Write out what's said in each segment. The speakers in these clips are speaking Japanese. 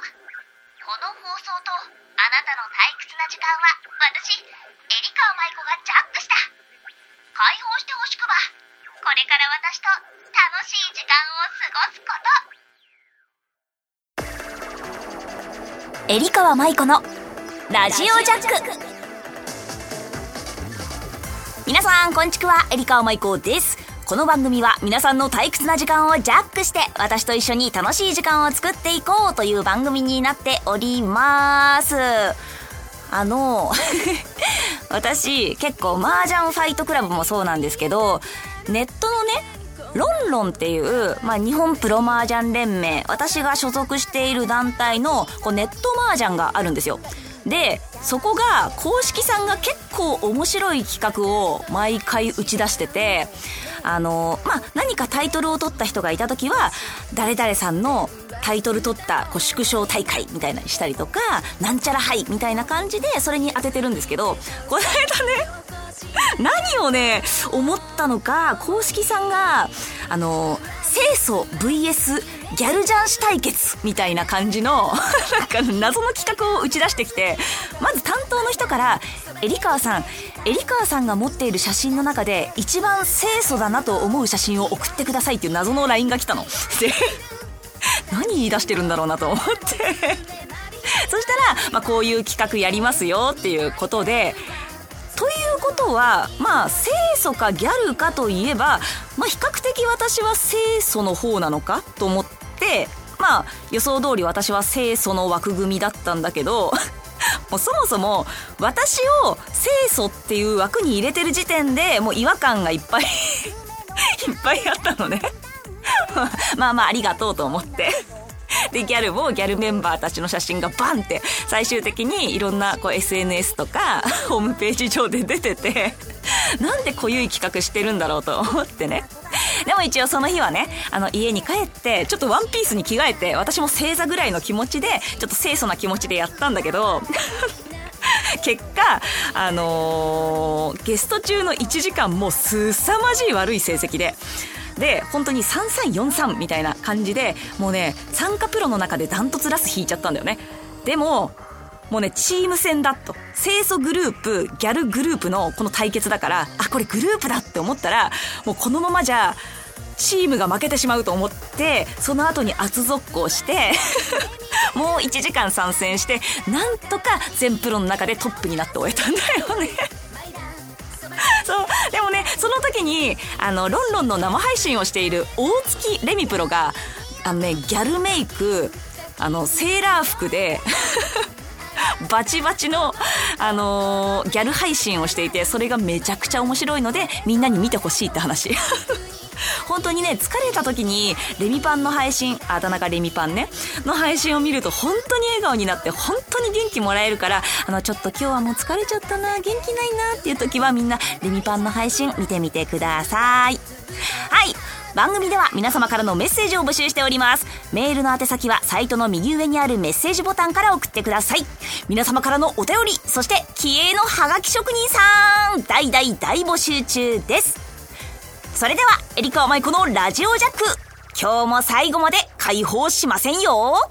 この放送とあなたの退屈な時間は私エリカ舞子がジャックした。解放してほしくば。これから私と楽しい時間を過ごすこと。エリカ舞子のラジオジャック。皆さんこんちくはエリカ舞子ですこの番組は皆さんの退屈な時間をジャックして私と一緒に楽しい時間を作っていこうという番組になっております。あの 私結構麻雀ファイトクラブもそうなんですけどネットのねロンロンっていう、まあ、日本プロ麻雀連盟私が所属している団体のこうネット麻雀があるんですよ。でそこが公式さんが結構面白い企画を毎回打ち出しててあのまあ何かタイトルを取った人がいた時は誰々さんのタイトル取ったこう縮小大会みたいなにしたりとかなんちゃらはいみたいな感じでそれに当ててるんですけどこの間ね何をね思ったのか公式さんがあの清楚 VS ギャルジャンシ対決みたいな感じの なんか謎の企画を打ち出してきてまず担当の人から「エリカワさんエリカワさんが持っている写真の中で一番清楚だなと思う写真を送ってください」っていう謎の LINE が来たの。で 何言い出してるんだろうなと思ってそしたら、まあ、こういう企画やりますよっていうことでということはまあ清楚かギャルかといえば、まあ、比較的私は清楚の方なのか？と思ってまあ予想通り私は清楚の枠組みだったんだけど もうそもそも私を清楚っていう枠に入れてる時点でもう違和感がいっぱい いっぱいあったのね。まあまあありがとうと思って。で、ギャルもギャルメンバーたちの写真がバンって最終的にいろんなこう SNS とか ホームページ上で出てて、なんで濃ゆい企画してるんだろうと思ってね。でも一応その日はね、あの家に帰って、ちょっとワンピースに着替えて、私も星座ぐらいの気持ちで、ちょっと清楚な気持ちでやったんだけど、結果、あのー、ゲスト中の1時間もすさまじい悪い成績で、で本当に3343みたいな感じでもうね参加プロの中でダントツラス引いちゃったんだよね。でももうねチーム戦だと。清楚グループギャルグループのこの対決だからあこれグループだって思ったらもうこのままじゃチームが負けてしまうと思ってその後に圧続行して もう1時間参戦してなんとか全プロの中でトップになって終えたんだよね。そう。でもねその時にあのロンロンの生配信をしている大月レミプロがあのねギャルメイクあのセーラー服で バチバチの、あのー、ギャル配信をしていてそれがめちゃくちゃ面白いのでみんなに見てほしいって話。本当にね、疲れた時に、レミパンの配信、あだ名がレミパンね、の配信を見ると本当に笑顔になって、本当に元気もらえるから、あの、ちょっと今日はもう疲れちゃったな、元気ないなっていう時はみんな、レミパンの配信見てみてください。はい。番組では皆様からのメッセージを募集しております。メールの宛先はサイトの右上にあるメッセージボタンから送ってください。皆様からのお便り、そして気鋭のハガキ職人さん、大大大募集中です。それでは、エリカマイコのラジオジャック。今日も最後まで解放しませんよ。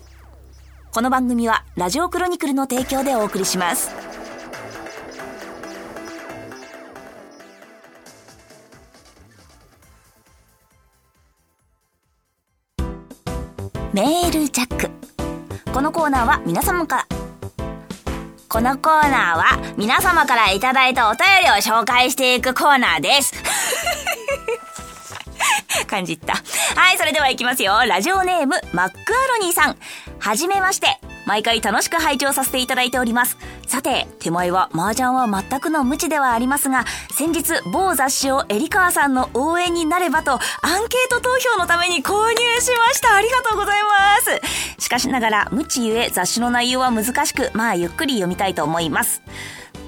この番組は、ラジオクロニクルの提供でお送りします。メールジャック。このコーナーは皆様から、このコーナーは皆様からいただいたお便りを紹介していくコーナーです。感じた。はい、それでは行きますよ。ラジオネーム、マックアロニーさん。はじめまして。毎回楽しく拝聴させていただいております。さて、手前は麻雀は全くの無知ではありますが、先日某雑誌をエリカワさんの応援になればとアンケート投票のために購入しました。ありがとうございます。しかしながら、無知ゆえ雑誌の内容は難しく、まあゆっくり読みたいと思います。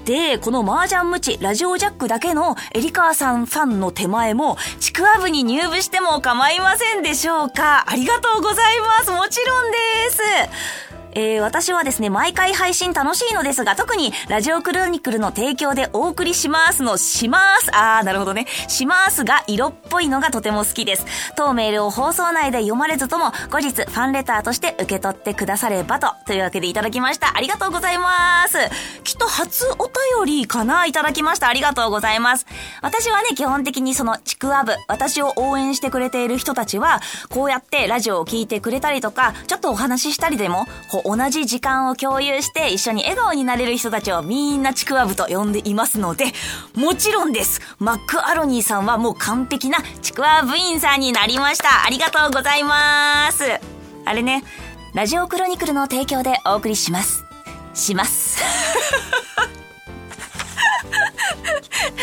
で、この麻雀無知、ラジオジャックだけのエリカーさんファンの手前も、ちくわ部に入部しても構いませんでしょうか？ありがとうございます。もちろんです。えー、私はですね、毎回配信楽しいのですが、特にラジオクロニクルの提供でお送りしますの、します。あー、なるほどね。しますが、色っぽいのがとても好きです。当メールを放送内で読まれずとも、後日ファンレターとして受け取ってくださればと、というわけでいただきました。ありがとうございます。きっと初お便りかな？いただきました。ありがとうございます。私はね、基本的にそのちくわぶ、私を応援してくれている人たちは、こうやってラジオを聞いてくれたりとか、ちょっとお話ししたりでも、こう同じ時間を共有して一緒に笑顔になれる人たちをみんなちくわぶと呼んでいますので、もちろんです。マックアロニーさんはもう完璧なちくわ部員さんになりました。ありがとうございます。あれね、ラジオクロニクルの提供でお送りします。します。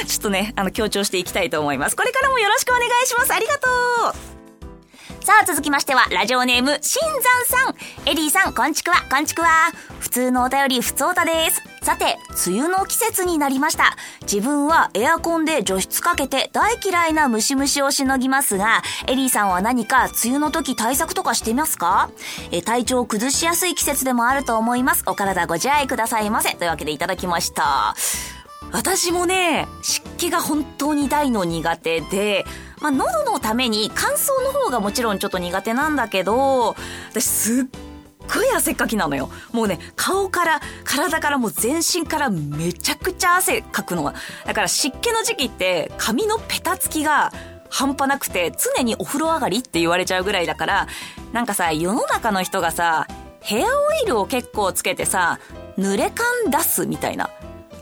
ちょっとね、あの、強調していきたいと思います。これからもよろしくお願いします。ありがとうさあ、続きましては、ラジオネーム、新山さん。エリーさん、こんちくわ、こんちくわ。普通のお便り、ふつおたです。さて、梅雨の季節になりました。自分はエアコンで除湿かけて大嫌いなムシムシをしのぎますが、エリーさんは何か梅雨の時対策とかしてみますか？え体調を崩しやすい季節でもあると思います。お体ご自愛くださいませ。というわけでいただきました。私もね、湿気が本当に大の苦手で、まあ、喉のために乾燥の方がもちろんちょっと苦手なんだけど、私すっごい汗っかきなのよ。もうね、顔から、体からもう全身からめちゃくちゃ汗かくの。だから湿気の時期って髪のペタつきが半端なくて常にお風呂上がりって言われちゃうぐらいだから、なんかさ、世の中の人がさ、ヘアオイルを結構つけてさ、濡れ感出すみたいな。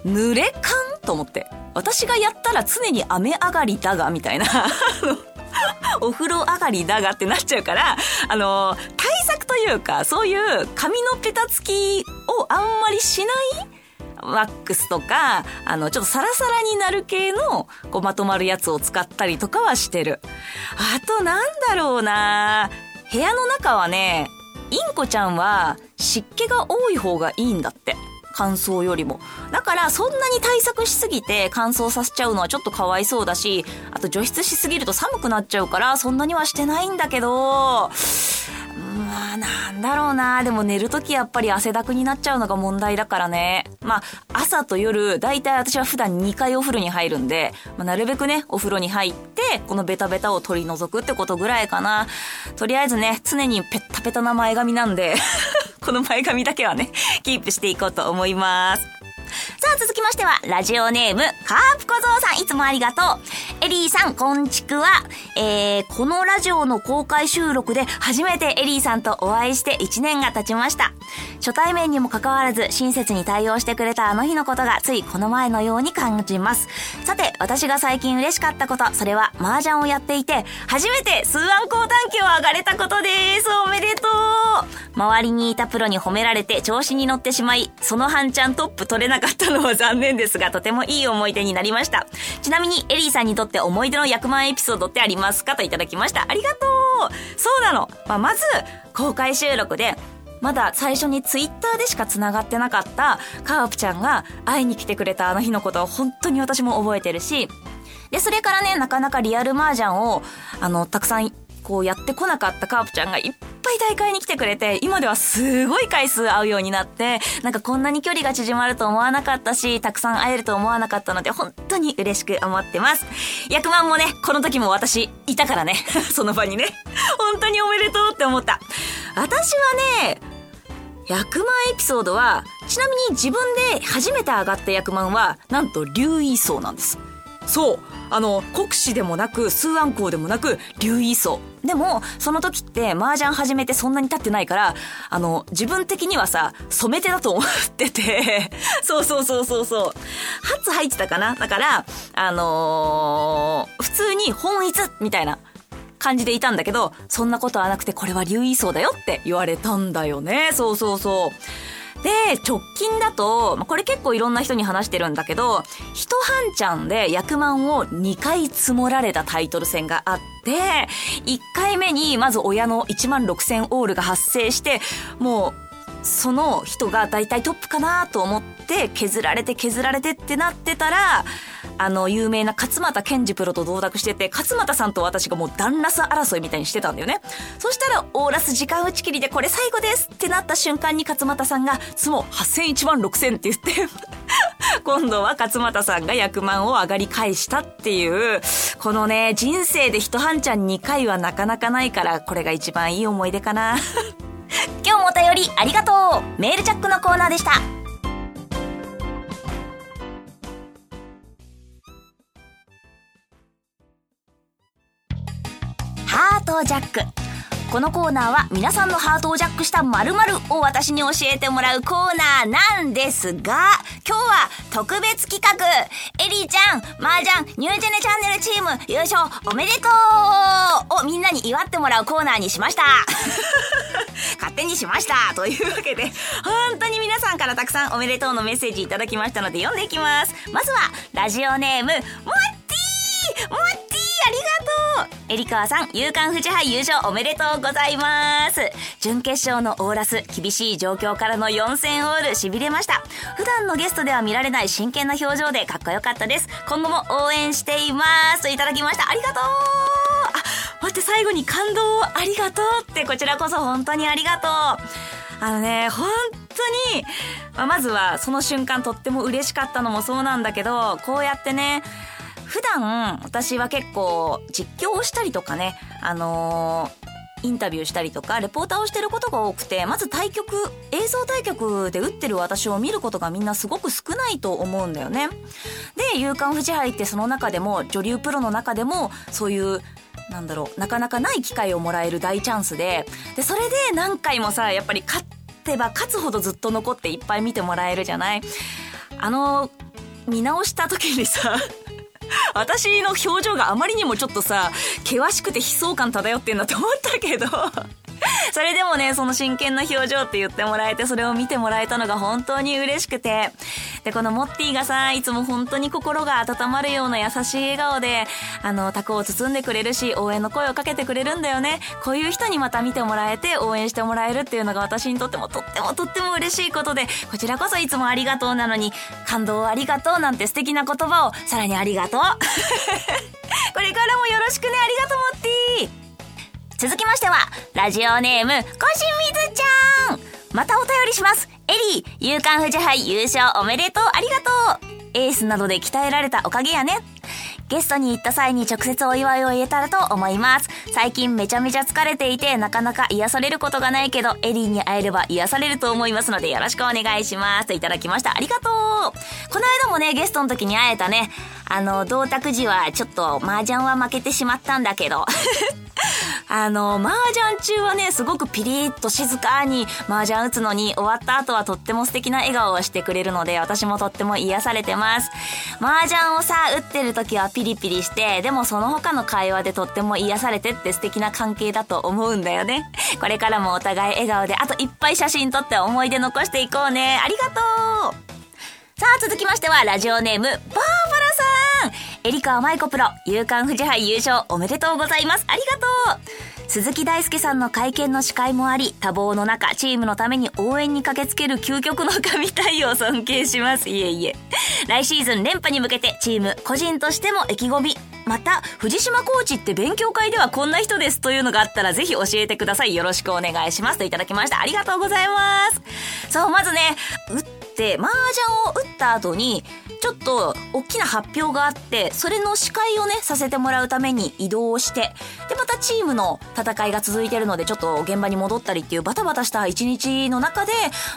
濡れ感？と思って。私がやったら常に雨上がりだが、みたいな。お風呂上がりだがってなっちゃうから、あの、対策というか、そういう髪のペタつきをあんまりしないワックスとか、あの、ちょっとサラサラになる系の、こう、まとまるやつを使ったりとかはしてる。あと、なんだろうな部屋の中はね、インコちゃんは湿気が多い方がいいんだって。乾燥よりも。だからそんなに対策しすぎて乾燥させちゃうのはちょっとかわいそうだし、あと除湿しすぎると寒くなっちゃうからそんなにはしてないんだけど、まあ、なんだろうな。でも寝るときやっぱり汗だくになっちゃうのが問題だからね。まあ、朝と夜、だいたい私は普段2回お風呂に入るんで、まあ、なるべくね、お風呂に入って、このベタベタを取り除くってことぐらいかな。とりあえずね、常にペッタペタな前髪なんでこの前髪だけはね、キープしていこうと思います。さあ続きましては、ラジオネーム、カープ小僧さん、いつもありがとう。エリーさん、こんちくわ。えー、このラジオの公開収録で初めてエリーさんとお会いして1年が経ちました。初対面にもかかわらず親切に対応してくれたあの日のことがついこの前のように感じます。さて、私が最近嬉しかったこと、それは麻雀をやっていて、初めて数案高短期を上がれたことです。おめでとう周りにいたプロに褒められて調子に乗ってしまい、その半ちゃんトップ取れないなかったのは残念ですが、とてもいい思い出になりました。ちなみに、エリーさんにとって思い出の100万エピソードってありますか？といただきました。ありがとうそうなの、まあ、まず、公開収録で、まだ最初にツイッターでしか繋がってなかったカープちゃんが会いに来てくれたあの日のことを本当に私も覚えてるし、で、それからね、なかなかリアル麻雀を、あの、たくさんこうやってこなかったカープちゃんがいっぱい大会に来てくれて、今ではすごい回数会うようになって、なんかこんなに距離が縮まると思わなかったし、たくさん会えると思わなかったので、本当に嬉しく思ってます。役満もね、この時も私、いたからね。その場にね。本当におめでとうって思った。私はね、役満エピソードは、ちなみに自分で初めて上がった役満は、なんと竜位層なんです。そう。あの、国士でもなく、数安校でもなく、竜位層。でも、その時って麻雀始めてそんなに経ってないから、あの、自分的にはさ、染め手だと思ってて、そうそうそうそうそう。初入ってたかな？だから、あのー、普通に本一みたいな感じでいたんだけど、そんなことはなくて、これは竜位層だよって言われたんだよね。そうそうそう。で、直近だと、これ結構いろんな人に話してるんだけど、一半ちゃんで役満を2回積もられたタイトル戦があって、1回目にまず親の1万6000オールが発生して、もう、その人が大体トップかなと思って削られて削られてってなってたら、あの、有名な勝俣健二プロと同卓してて、勝俣さんと私がもうダンラス争いみたいにしてたんだよね。そしたら、オーラス時間打ち切りでこれ最後ですってなった瞬間に勝俣さんが、相撲8000、1万6000って言って 今度は勝俣さんが役満を上がり返したっていう、このね、人生で一半ちゃん2回はなかなかないから、これが一番いい思い出かな。今日もお便りありがとうメールチャックのコーナーでした。トジャック。このコーナーは皆さんのハートをジャックした〇〇を私に教えてもらうコーナーなんですが、今日は特別企画、エリーちゃん、麻雀、ニュージェネチャンネルチーム優勝おめでとうをみんなに祝ってもらうコーナーにしました。勝手にしましたというわけで、本当に皆さんからたくさんおめでとうのメッセージいただきましたので読んでいきます。まずは、ラジオネーム、モッえりかわさん、夕刊富士杯優勝おめでとうございます準決勝のオーラス、厳しい状況からの4戦オール、痺れました。普段のゲストでは見られない真剣な表情でかっこよかったです。今後も応援していますといただきました。ありがとうあ、待って、最後に感動をありがとうって、こちらこそ本当にありがとうあのね、本当に、まあ、まずはその瞬間とっても嬉しかったのもそうなんだけど、こうやってね、普段私は結構実況をしたりとかね、あのーインタビューしたりとかレポーターをしてることが多くてまず対局映像対局で打ってる私を見ることがみんなすごく少ないと思うんだよね。で夕刊富士杯ってその中でも女流プロの中でもそういうなんだろうなかなかない機会をもらえる大チャンスででそれで何回もさやっぱり勝ってば勝つほどずっと残っていっぱい見てもらえるじゃない？あの見直した時にさ 私の表情があまりにもちょっとさ、険しくて悲壮感漂ってんだと思ったけど。それでもね、その真剣な表情って言ってもらえて、それを見てもらえたのが本当に嬉しくて。で、このモッティがさ、いつも本当に心が温まるような優しい笑顔で、あの、タコを包んでくれるし、応援の声をかけてくれるんだよね。こういう人にまた見てもらえて、応援してもらえるっていうのが私にとってもとってもとっても嬉しいことで、こちらこそいつもありがとうなのに、感動をありがとうなんて素敵な言葉を、さらにありがとう。これからもよろしくね、ありがとう、モッティ続きましては、ラジオネーム、コシみずちゃんまたお便りしますエリー、夕刊富士杯優勝おめでとうありがとうエースなどで鍛えられたおかげやね。ゲストに行った際に直接お祝いを言えたらと思います。最近めちゃめちゃ疲れていてなかなか癒されることがないけど、エリーに会えれば癒されると思いますのでよろしくお願いします。といただきました。ありがとうこの間もね、ゲストの時に会えたね、あの、同卓時はちょっと麻雀は負けてしまったんだけど。あの、麻雀中はね、すごくピリッと静かに麻雀打つのに終わった後はとっても素敵な笑顔をしてくれるので、私もとっても癒されてます。麻雀をさ、打ってる時はピリピリして、でもその他の会話でとっても癒されてって素敵な関係だと思うんだよね。これからもお互い笑顔で、あといっぱい写真撮って思い出残していこうね。ありがとうさあ、続きましては、ラジオネーム、バーバエリカ舞子プロ、夕刊富士杯優勝おめでとうございます。ありがとう鈴木大輔さんの会見の司会もあり、多忙の中、チームのために応援に駆けつける究極の神対応尊敬します。いえいえ。来シーズン連覇に向けて、チーム、個人としても意気込み。また、藤島コーチって勉強会ではこんな人ですというのがあったらぜひ教えてください。よろしくお願いします。といただきました。ありがとうございます。そう、まずね、打って、麻雀を打った後に、ちょっと大きな発表があって、それの司会をね、させてもらうために移動して、で、またチームの戦いが続いてるので、ちょっと現場に戻ったりっていうバタバタした一日の中で、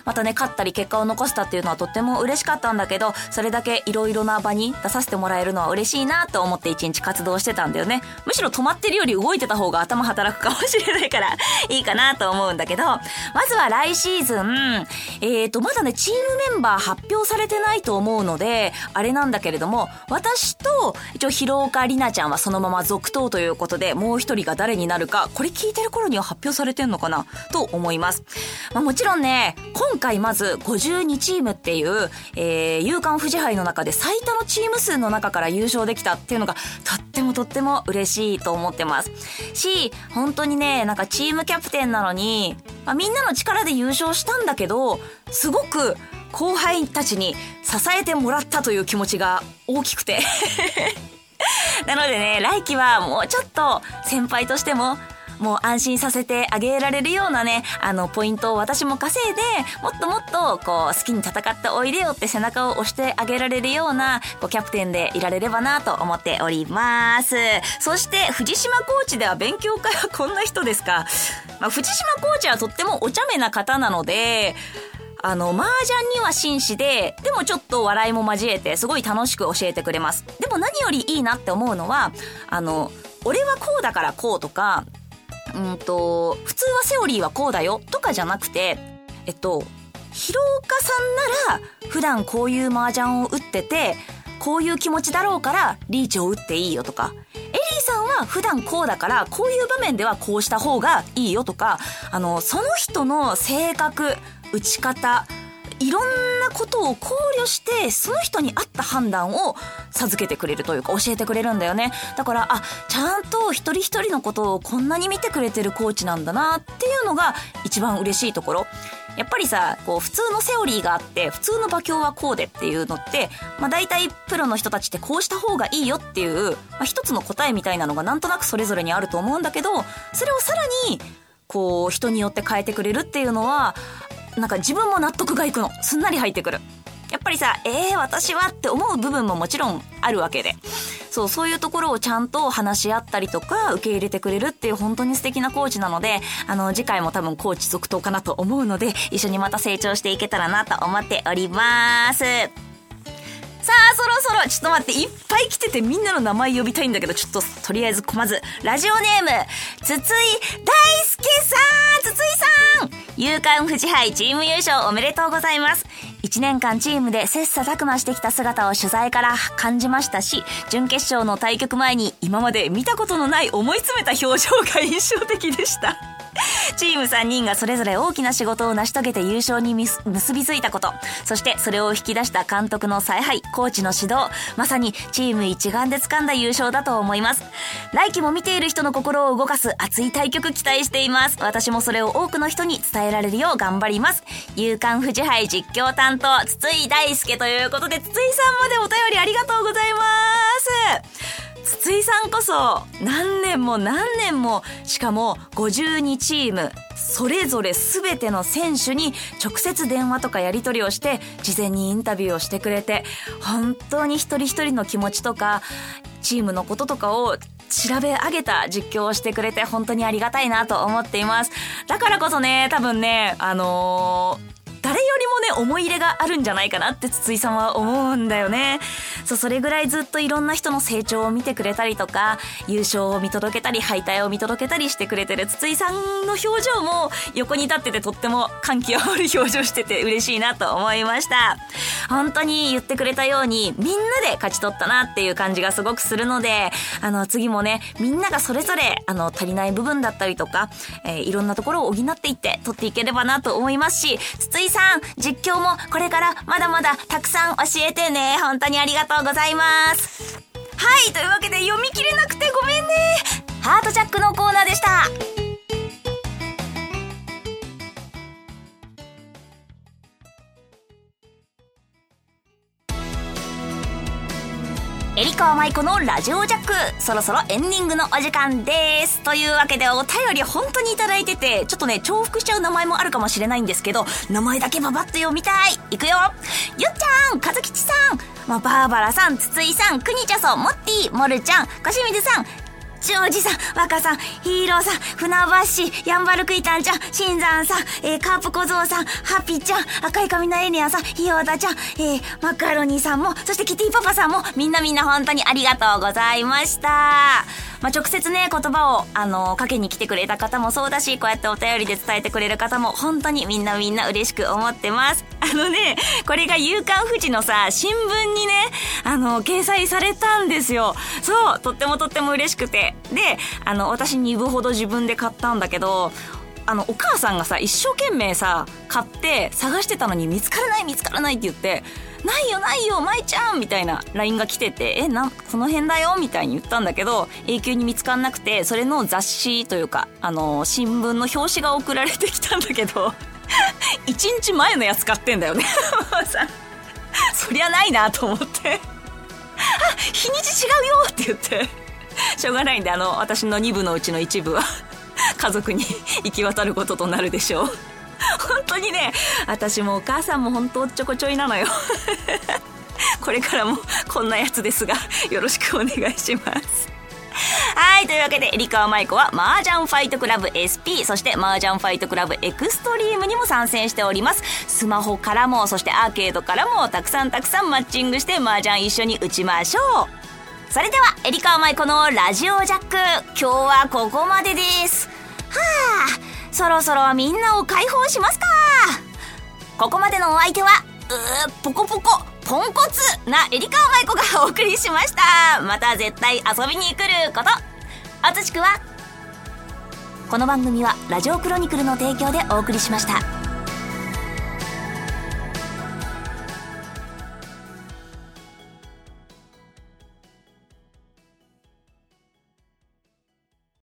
またね、勝ったり結果を残したっていうのはとっても嬉しかったんだけど、それだけ色々な場に出させてもらえるのは嬉しいなと思って一日活動してたんだよね。むしろ止まってるより動いてた方が頭働くかもしれないから、いいかなと思うんだけど、まずは来シーズン、えーと、まだね、チームメンバー発表されてないと思うので、あれなんだけれども、私と、一応、広岡里奈ちゃんはそのまま続投ということで、もう一人が誰になるか、これ聞いてる頃には発表されてんのかなと思います。まあ、もちろんね、今回まず52チームっていう、えー、夕刊富士杯の中で最多のチーム数の中から優勝できたっていうのが、とってもとっても嬉しいと思ってます。し、本当にね、なんかチームキャプテンなのに、まあ、みんなの力で優勝したんだけど、すごく後輩たちに支えてもらったという気持ちが大きくて なのでね、来季はもうちょっと先輩としてももう安心させてあげられるようなね、あの、ポイントを私も稼いで、もっともっと、こう、好きに戦っておいでよって背中を押してあげられるような、こう、キャプテンでいられればなと思っております。そして、藤島コーチでは勉強会はこんな人ですか？まあ、藤島コーチはとってもお茶目な方なので、あの、麻雀には紳士で、でもちょっと笑いも交えて、すごい楽しく教えてくれます。でも何よりいいなって思うのは、あの、俺はこうだからこうとか、うんと、普通はセオリーはこうだよとかじゃなくて、えっと、広岡さんなら普段こういう麻雀を打ってて、こういう気持ちだろうからリーチを打っていいよとか、エリーさんは普段こうだからこういう場面ではこうした方がいいよとか、あの、その人の性格、打ち方、いろんなことを考慮して、その人に合った判断を授けてくれるというか教えてくれるんだよね。だから、あ、ちゃんと一人一人のことをこんなに見てくれてるコーチなんだなっていうのが一番嬉しいところ。やっぱりさ、こう普通のセオリーがあって、普通の馬鏡はこうでっていうのって、まあ大体プロの人たちってこうした方がいいよっていう、まあ一つの答えみたいなのがなんとなくそれぞれにあると思うんだけど、それをさらに、こう人によって変えてくれるっていうのは、なんか自分も納得がいくの。すんなり入ってくる。やっぱりさ、えー、私はって思う部分ももちろんあるわけで。そう、そういうところをちゃんと話し合ったりとか、受け入れてくれるっていう本当に素敵なコーチなので、あの、次回も多分コーチ続投かなと思うので、一緒にまた成長していけたらなと思っております。さあ、そろそろ、ちょっと待って、いっぱい来ててみんなの名前呼びたいんだけど、ちょっと、とりあえず、こまず、ラジオネーム、筒井大輔さん筒井勇敢富士杯チーム優勝おめでとうございます。1年間チームで切磋琢磨してきた姿を取材から感じましたし、準決勝の対局前に今まで見たことのない思い詰めた表情が印象的でした。チーム3人がそれぞれ大きな仕事を成し遂げて優勝に結びついたこと、そしてそれを引き出した監督の采配、コーチの指導、まさにチーム一丸で掴んだ優勝だと思います。来季も見ている人の心を動かす熱い対局期待しています。私もそれを多くの人に伝えられるよう頑張ります。勇敢富士杯実況担当、筒井大輔ということで、筒井さんまでお便りありがとうございます。筒井さんこそ何年も何年もしかも52チームそれぞれ全ての選手に直接電話とかやり取りをして事前にインタビューをしてくれて本当に一人一人の気持ちとかチームのこととかを調べ上げた実況をしてくれて本当にありがたいなと思っています。だからこそね、多分ね、あのー誰よりもね、思い入れがあるんじゃないかなって筒井さんは思うんだよね。そう、それぐらいずっといろんな人の成長を見てくれたりとか、優勝を見届けたり、敗退を見届けたりしてくれてる筒井さんの表情も横に立っててとっても歓喜をある表情してて嬉しいなと思いました。本当に言ってくれたように、みんなで勝ち取ったなっていう感じがすごくするので、あの、次もね、みんながそれぞれ、あの、足りない部分だったりとか、えー、いろんなところを補っていって取っていければなと思いますし、筒井さん、実況もこれからまだまだたくさん教えてね。本当にありがとうございます。はい、というわけで読み切れなくてごめんね。ハートジャックのコーナーでした。川舞子のラジオジャック。そろそろエンディングのお時間です。というわけでお便り本当にいただいててちょっとね重複しちゃう名前もあるかもしれないんですけど名前だけババッと読みたい。いくよ。ゆっちゃんかずきちさん、まあ、バーバラさん筒井さんくにちゃそもっティモルちゃんかしみずさん。ジョージさん、若さん、ヒーローさん、船橋、ヤンバルクイタンちゃん、新山さん、えー、カープ小僧さん、ハッピーちゃん、赤い髪のエリアさん、ひよだちゃん、えー、マカロニさんも、そしてキティパパさんも、みんなみんな本当にありがとうございました。まあ、直接ね、言葉を、あの、かけに来てくれた方もそうだし、こうやってお便りで伝えてくれる方も、本当にみんなみんな嬉しく思ってます。あのね、これが夕刊富士のさ、新聞にね、あの、掲載されたんですよ。そう、とってもとっても嬉しくて。で、あの、私2部ほど自分で買ったんだけど、あのお母さんがさ一生懸命さ買って探してたのに見つからない見つからないって言ってないよないよ舞ちゃん！みたいな LINE が来ててえなこの辺だよ？みたいに言ったんだけど永久に見つかんなくてそれの雑誌というかあの新聞の表紙が送られてきたんだけど 1日前のやつ買ってんだよね。そりゃないなと思って。あ日にち違うよって言って。しょうがないんであの私の2部のうちの一部は家族に行き渡ることとなるでしょう。にね私もお母さんも本当おっちょこちょいなのよ これからもこんなやつですがよろしくお願いしますはい。というわけで、リカーマイコは、麻雀ファイトクラブ SP、そして麻雀ファイトクラブエクストリームにも参戦しております。スマホからも、そしてアーケードからも、たくさんたくさんマッチングして麻雀一緒に打ちましょう。それでは、エリカーマイコのラジオジャック、今日はここまでです。はあ、そろそろみんなを解放しますか？ここまでのお相手は、うー、ポコポコ、ポンコツなエリカ舞子がお送りしました。また絶対遊びに来ること。あつしくは、この番組はラジオクロニクルの提供でお送りしました。